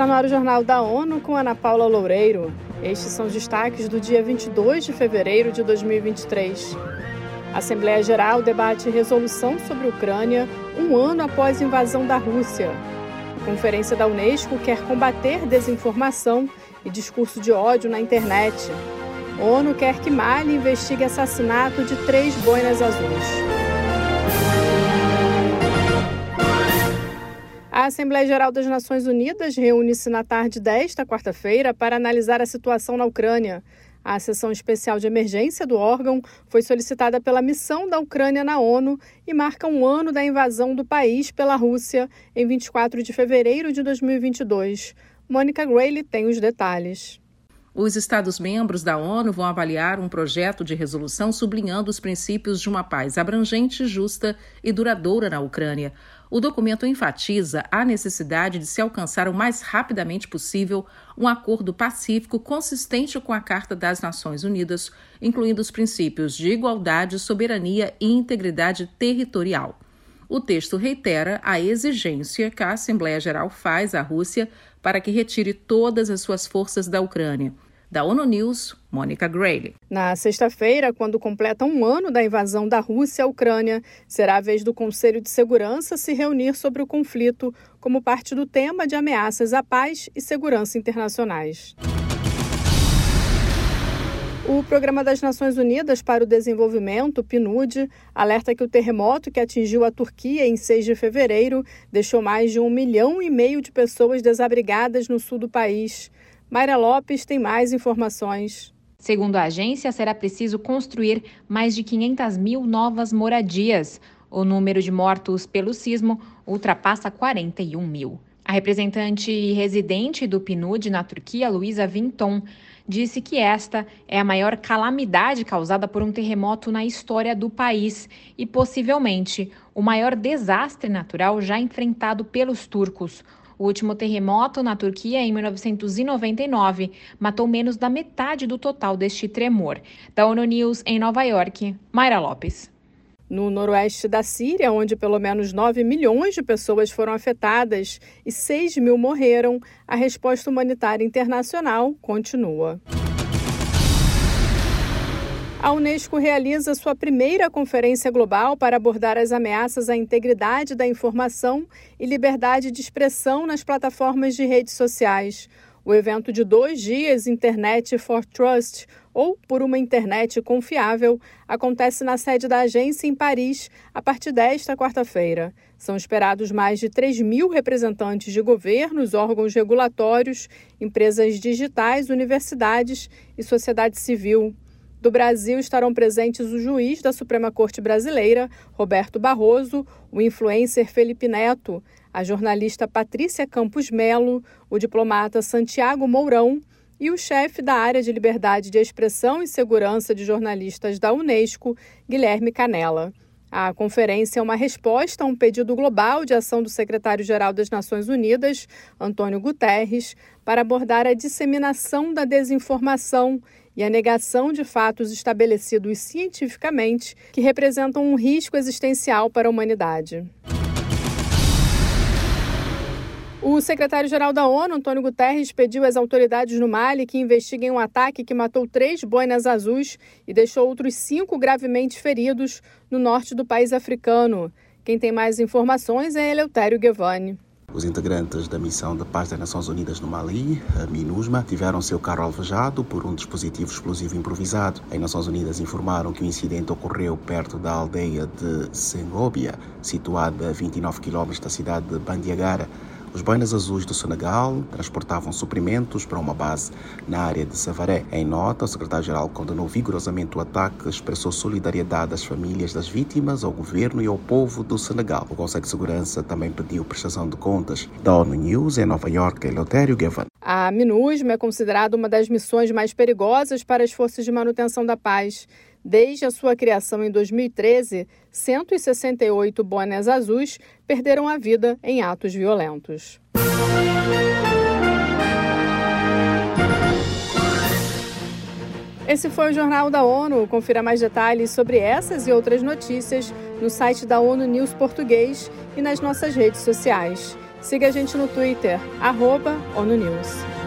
Está no ar o Jornal da ONU com Ana Paula Loureiro. Estes são os destaques do dia 22 de fevereiro de 2023. A Assembleia Geral debate resolução sobre a Ucrânia um ano após a invasão da Rússia. A Conferência da Unesco quer combater desinformação e discurso de ódio na internet. A ONU quer que Mali investigue assassinato de três boinas azuis. A Assembleia Geral das Nações Unidas reúne-se na tarde desta quarta-feira para analisar a situação na Ucrânia. A sessão especial de emergência do órgão foi solicitada pela missão da Ucrânia na ONU e marca um ano da invasão do país pela Rússia em 24 de fevereiro de 2022. Mônica Grayle tem os detalhes. Os Estados-membros da ONU vão avaliar um projeto de resolução sublinhando os princípios de uma paz abrangente, justa e duradoura na Ucrânia. O documento enfatiza a necessidade de se alcançar o mais rapidamente possível um acordo pacífico consistente com a Carta das Nações Unidas, incluindo os princípios de igualdade, soberania e integridade territorial. O texto reitera a exigência que a Assembleia Geral faz à Rússia para que retire todas as suas forças da Ucrânia da ONU News, Mônica Grayle. Na sexta-feira, quando completa um ano da invasão da Rússia à Ucrânia, será a vez do Conselho de Segurança se reunir sobre o conflito como parte do tema de ameaças à paz e segurança internacionais. O Programa das Nações Unidas para o Desenvolvimento, PNUD, alerta que o terremoto que atingiu a Turquia em 6 de fevereiro deixou mais de um milhão e meio de pessoas desabrigadas no sul do país. Mayra Lopes tem mais informações. Segundo a agência, será preciso construir mais de 500 mil novas moradias. O número de mortos pelo sismo ultrapassa 41 mil. A representante residente do PNUD na Turquia, Luísa Vinton, disse que esta é a maior calamidade causada por um terremoto na história do país e possivelmente o maior desastre natural já enfrentado pelos turcos. O último terremoto na Turquia, em 1999, matou menos da metade do total deste tremor. Da ONU News, em Nova York, Mayra Lopes. No noroeste da Síria, onde pelo menos 9 milhões de pessoas foram afetadas e 6 mil morreram, a resposta humanitária internacional continua. A Unesco realiza sua primeira conferência global para abordar as ameaças à integridade da informação e liberdade de expressão nas plataformas de redes sociais. O evento de dois dias, Internet for Trust, ou Por uma Internet Confiável, acontece na sede da agência em Paris a partir desta quarta-feira. São esperados mais de 3 mil representantes de governos, órgãos regulatórios, empresas digitais, universidades e sociedade civil. Do Brasil estarão presentes o juiz da Suprema Corte Brasileira, Roberto Barroso, o influencer Felipe Neto, a jornalista Patrícia Campos Melo, o diplomata Santiago Mourão e o chefe da área de liberdade de expressão e segurança de jornalistas da Unesco, Guilherme Canella. A conferência é uma resposta a um pedido global de ação do secretário-geral das Nações Unidas, Antônio Guterres, para abordar a disseminação da desinformação e a negação de fatos estabelecidos cientificamente que representam um risco existencial para a humanidade. O secretário-geral da ONU, Antônio Guterres, pediu às autoridades no Mali que investiguem um ataque que matou três boinas azuis e deixou outros cinco gravemente feridos no norte do país africano. Quem tem mais informações é Eleutério Guevani. Os integrantes da Missão de Paz das Nações Unidas no Mali, a MINUSMA, tiveram seu carro alvejado por um dispositivo explosivo improvisado. As Nações Unidas informaram que o incidente ocorreu perto da aldeia de Sengobia, situada a 29 km da cidade de Bandiagara. Os boinas azuis do Senegal transportavam suprimentos para uma base na área de Savaré. Em nota, o secretário-geral condenou vigorosamente o ataque, expressou solidariedade às famílias das vítimas, ao governo e ao povo do Senegal. O Conselho de Segurança também pediu prestação de contas. Da ONU News, em Nova York, Eleutério Gavan. A MINUSMA é considerada uma das missões mais perigosas para as forças de manutenção da paz. Desde a sua criação em 2013, 168 bonés azuis perderam a vida em atos violentos. Esse foi o Jornal da ONU. Confira mais detalhes sobre essas e outras notícias no site da ONU News Português e nas nossas redes sociais. Siga a gente no Twitter, arroba ONU News.